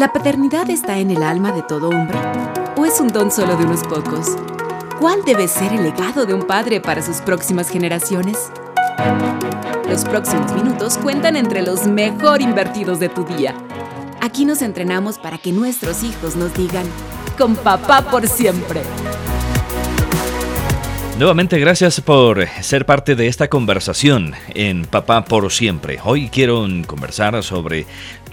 ¿La paternidad está en el alma de todo hombre? ¿O es un don solo de unos pocos? ¿Cuál debe ser el legado de un padre para sus próximas generaciones? Los próximos minutos cuentan entre los mejor invertidos de tu día. Aquí nos entrenamos para que nuestros hijos nos digan, con papá por siempre. Nuevamente gracias por ser parte de esta conversación en Papá por siempre. Hoy quiero conversar sobre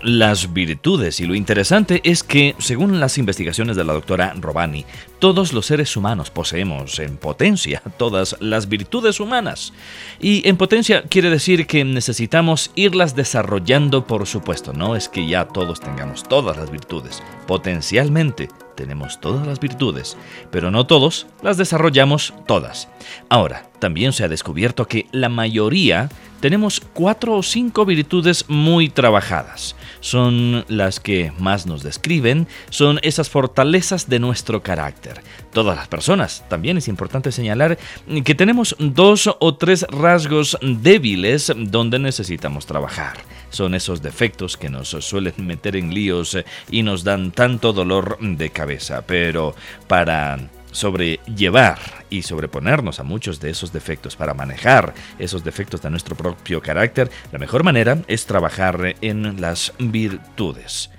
las virtudes y lo interesante es que, según las investigaciones de la doctora Robani, todos los seres humanos poseemos en potencia todas las virtudes humanas. Y en potencia quiere decir que necesitamos irlas desarrollando, por supuesto, no es que ya todos tengamos todas las virtudes, potencialmente tenemos todas las virtudes, pero no todos las desarrollamos todas. Ahora, también se ha descubierto que la mayoría tenemos cuatro o cinco virtudes muy trabajadas. Son las que más nos describen, son esas fortalezas de nuestro carácter. Todas las personas, también es importante señalar que tenemos dos o tres rasgos débiles donde necesitamos trabajar. Son esos defectos que nos suelen meter en líos y nos dan tanto dolor de cabeza, pero para sobrellevar y sobreponernos a muchos de esos defectos, para manejar esos defectos de nuestro propio carácter, la mejor manera es trabajar en las virtudes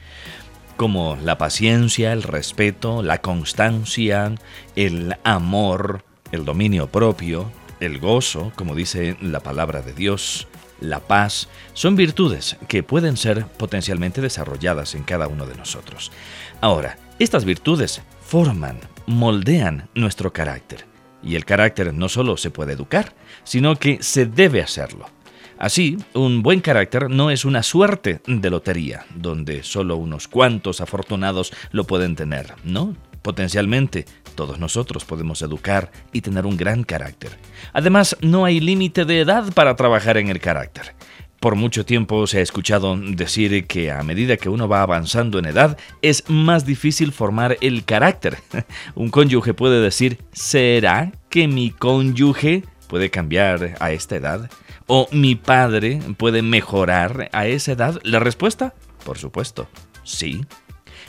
como la paciencia, el respeto, la constancia, el amor, el dominio propio, el gozo, como dice la palabra de Dios, la paz, son virtudes que pueden ser potencialmente desarrolladas en cada uno de nosotros. Ahora, estas virtudes forman, moldean nuestro carácter. Y el carácter no solo se puede educar, sino que se debe hacerlo. Así, un buen carácter no es una suerte de lotería, donde solo unos cuantos afortunados lo pueden tener, ¿no? Potencialmente, todos nosotros podemos educar y tener un gran carácter. Además, no hay límite de edad para trabajar en el carácter. Por mucho tiempo se ha escuchado decir que a medida que uno va avanzando en edad es más difícil formar el carácter. Un cónyuge puede decir, ¿será que mi cónyuge puede cambiar a esta edad? ¿O mi padre puede mejorar a esa edad? La respuesta, por supuesto, sí.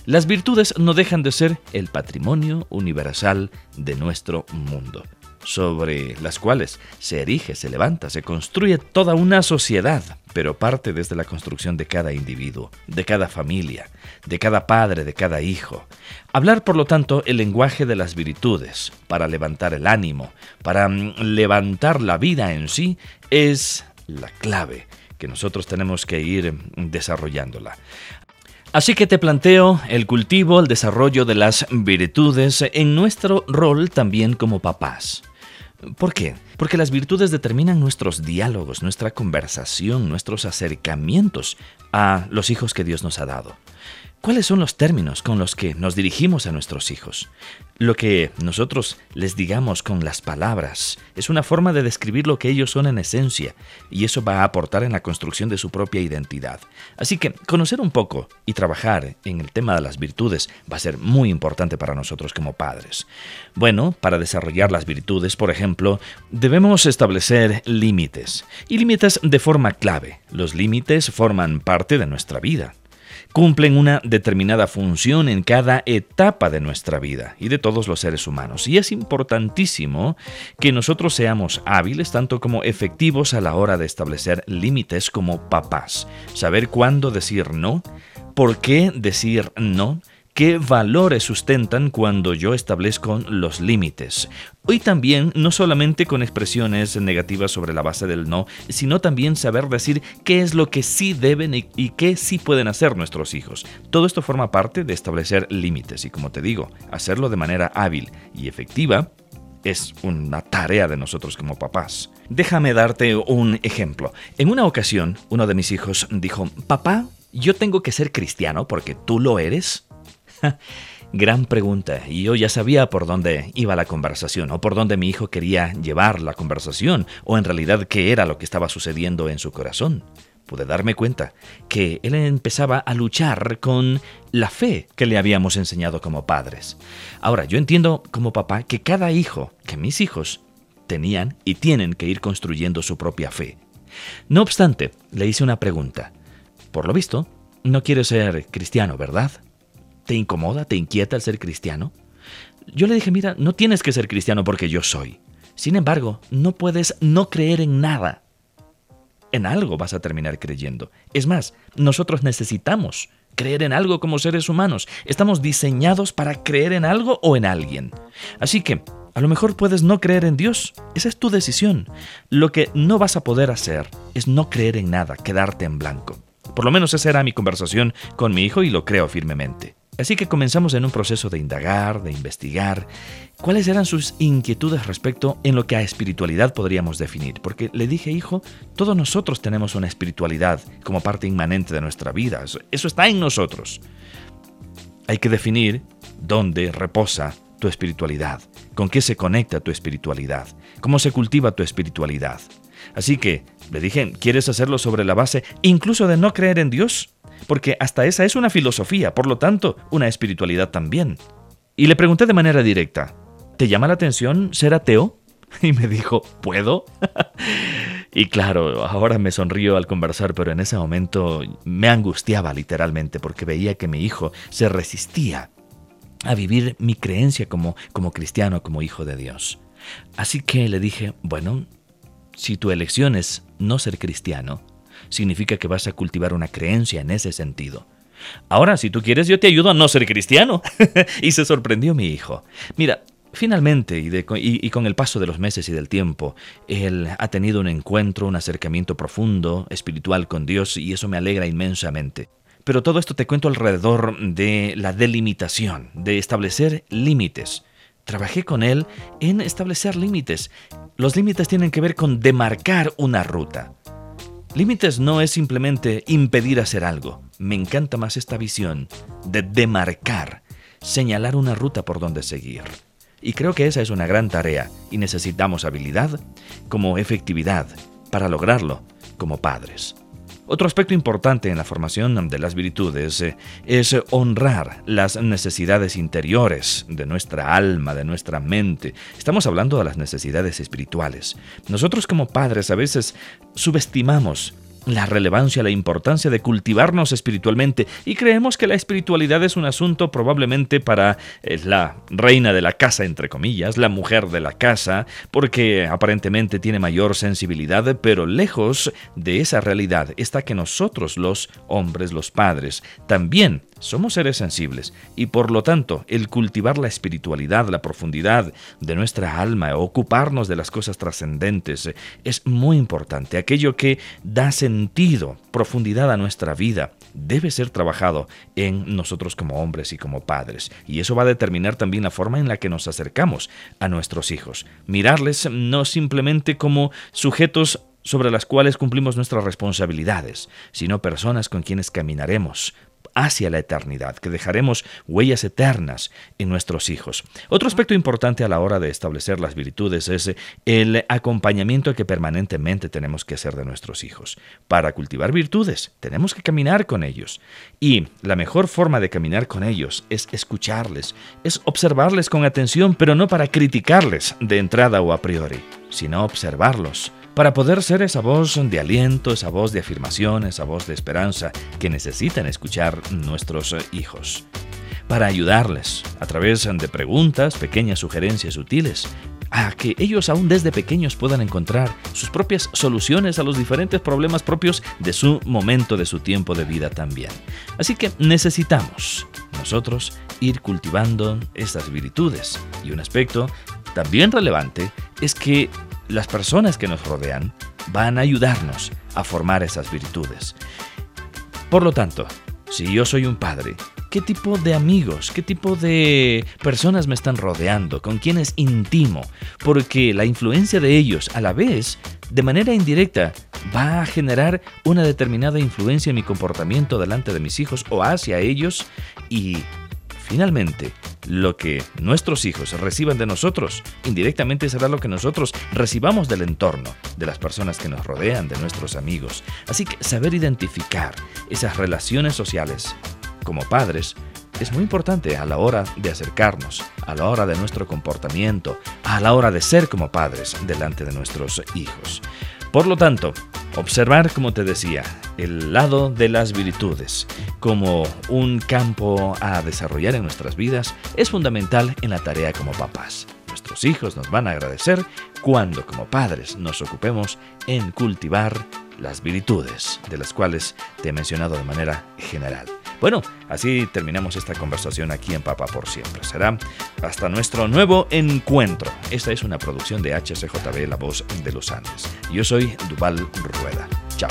Las virtudes no dejan de ser el patrimonio universal de nuestro mundo sobre las cuales se erige, se levanta, se construye toda una sociedad, pero parte desde la construcción de cada individuo, de cada familia, de cada padre, de cada hijo. Hablar, por lo tanto, el lenguaje de las virtudes, para levantar el ánimo, para mm, levantar la vida en sí, es la clave que nosotros tenemos que ir desarrollándola. Así que te planteo el cultivo, el desarrollo de las virtudes en nuestro rol también como papás. ¿Por qué? Porque las virtudes determinan nuestros diálogos, nuestra conversación, nuestros acercamientos a los hijos que Dios nos ha dado. ¿Cuáles son los términos con los que nos dirigimos a nuestros hijos? Lo que nosotros les digamos con las palabras es una forma de describir lo que ellos son en esencia, y eso va a aportar en la construcción de su propia identidad. Así que conocer un poco y trabajar en el tema de las virtudes va a ser muy importante para nosotros como padres. Bueno, para desarrollar las virtudes, por ejemplo, debemos establecer límites, y límites de forma clave. Los límites forman parte de nuestra vida cumplen una determinada función en cada etapa de nuestra vida y de todos los seres humanos. Y es importantísimo que nosotros seamos hábiles tanto como efectivos a la hora de establecer límites como papás. Saber cuándo decir no, por qué decir no qué valores sustentan cuando yo establezco los límites. Hoy también no solamente con expresiones negativas sobre la base del no, sino también saber decir qué es lo que sí deben y, qué sí pueden hacer nuestros hijos. Todo esto forma parte de establecer límites y como te digo, hacerlo de manera hábil y efectiva es una tarea de nosotros como papás. Déjame darte un ejemplo. En una ocasión, uno de mis hijos dijo, papá, ¿yo tengo que ser cristiano porque tú lo eres? Gran pregunta, y yo ya sabía por dónde iba la conversación, o por dónde mi hijo quería llevar la conversación, o en realidad qué era lo que estaba sucediendo en su corazón. Pude darme cuenta que él empezaba a luchar con la fe que le habíamos enseñado como padres. Ahora, yo entiendo como papá que cada hijo, que mis hijos, tenían y tienen que ir construyendo su propia fe. No obstante, le hice una pregunta. Por lo visto, no quiere ser cristiano, ¿verdad? ¿Te incomoda, te inquieta el ser cristiano? Yo le dije, mira, no tienes que ser cristiano porque yo soy. Sin embargo, no puedes no creer en nada. En algo vas a terminar creyendo. Es más, nosotros necesitamos creer en algo como seres humanos. Estamos diseñados para creer en algo o en alguien. Así que, a lo mejor puedes no creer en Dios. Esa es tu decisión. Lo que no vas a poder hacer es no creer en nada, quedarte en blanco. Por lo menos esa era mi conversación con mi hijo y lo creo firmemente. Así que comenzamos en un proceso de indagar, de investigar, cuáles eran sus inquietudes respecto en lo que a espiritualidad podríamos definir. Porque le dije, hijo, todos nosotros tenemos una espiritualidad como parte inmanente de nuestra vida. Eso está en nosotros. Hay que definir dónde reposa tu espiritualidad, con qué se conecta tu espiritualidad, cómo se cultiva tu espiritualidad. Así que le dije, ¿quieres hacerlo sobre la base incluso de no creer en Dios? porque hasta esa es una filosofía, por lo tanto, una espiritualidad también. Y le pregunté de manera directa, ¿te llama la atención ser ateo? Y me dijo, ¿puedo? y claro, ahora me sonrío al conversar, pero en ese momento me angustiaba literalmente porque veía que mi hijo se resistía a vivir mi creencia como, como cristiano, como hijo de Dios. Así que le dije, bueno, si tu elección es no ser cristiano, significa que vas a cultivar una creencia en ese sentido. Ahora, si tú quieres, yo te ayudo a no ser cristiano. y se sorprendió mi hijo. Mira, finalmente, y, con el paso de los meses y del tiempo, él ha tenido un encuentro, un acercamiento profundo, espiritual con Dios, y eso me alegra inmensamente. Pero todo esto te cuento alrededor de la delimitación, de establecer límites. Trabajé con él en establecer límites. Los límites tienen que ver con demarcar una ruta. Límites no es simplemente impedir hacer algo. Me encanta más esta visión de demarcar, señalar una ruta por donde seguir. Y creo que esa es una gran tarea y necesitamos habilidad como efectividad para lograrlo como padres. Otro aspecto importante en la formación de las virtudes eh, es honrar las necesidades interiores de nuestra alma, de nuestra mente. Estamos hablando de las necesidades espirituales. Nosotros como padres a veces subestimamos la relevancia, la importancia de cultivarnos espiritualmente. Y creemos que la espiritualidad es un asunto probablemente para eh, la reina de la casa, entre comillas, la mujer de la casa, porque aparentemente tiene mayor sensibilidad, pero lejos de esa realidad está que nosotros los hombres, los padres, también somos seres sensibles y por lo tanto el cultivar la espiritualidad, la profundidad de nuestra alma, ocuparnos de las cosas trascendentes es muy importante. Aquello que da sentido, profundidad a nuestra vida, debe ser trabajado en nosotros como hombres y como padres. Y eso va a determinar también la forma en la que nos acercamos a nuestros hijos. Mirarles no simplemente como sujetos sobre las cuales cumplimos nuestras responsabilidades, sino personas con quienes caminaremos hacia la eternidad, que dejaremos huellas eternas en nuestros hijos. Otro aspecto importante a la hora de establecer las virtudes es el acompañamiento que permanentemente tenemos que hacer de nuestros hijos. Para cultivar virtudes, tenemos que caminar con ellos. Y la mejor forma de caminar con ellos es escucharles, es observarles con atención, pero no para criticarles de entrada o a priori, sino observarlos para poder ser esa voz de aliento, esa voz de afirmación, esa voz de esperanza que necesitan escuchar nuestros hijos. Para ayudarles a través de preguntas, pequeñas sugerencias útiles, a que ellos aún desde pequeños puedan encontrar sus propias soluciones a los diferentes problemas propios de su momento, de su tiempo de vida también. Así que necesitamos nosotros ir cultivando estas virtudes. Y un aspecto también relevante es que las personas que nos rodean van a ayudarnos a formar esas virtudes. Por lo tanto, si yo soy un padre, ¿qué tipo de amigos, qué tipo de personas me están rodeando? ¿Con quiénes intimo? Porque la influencia de ellos a la vez, de manera indirecta, va a generar una determinada influencia en mi comportamiento delante de mis hijos o hacia ellos y Finalmente, lo que nuestros hijos reciban de nosotros, indirectamente será lo que nosotros recibamos del entorno, de las personas que nos rodean, de nuestros amigos. Así que saber identificar esas relaciones sociales como padres es muy importante a la hora de acercarnos, a la hora de nuestro comportamiento, a la hora de ser como padres delante de nuestros hijos. Por lo tanto, observar, como te decía, el lado de las virtudes como un campo a desarrollar en nuestras vidas es fundamental en la tarea como papás. Nuestros hijos nos van a agradecer cuando como padres nos ocupemos en cultivar las virtudes, de las cuales te he mencionado de manera general. Bueno, así terminamos esta conversación aquí en Papa por siempre. Será hasta nuestro nuevo encuentro. Esta es una producción de HCJB La Voz de los Andes. Yo soy Duval Rueda. Chao.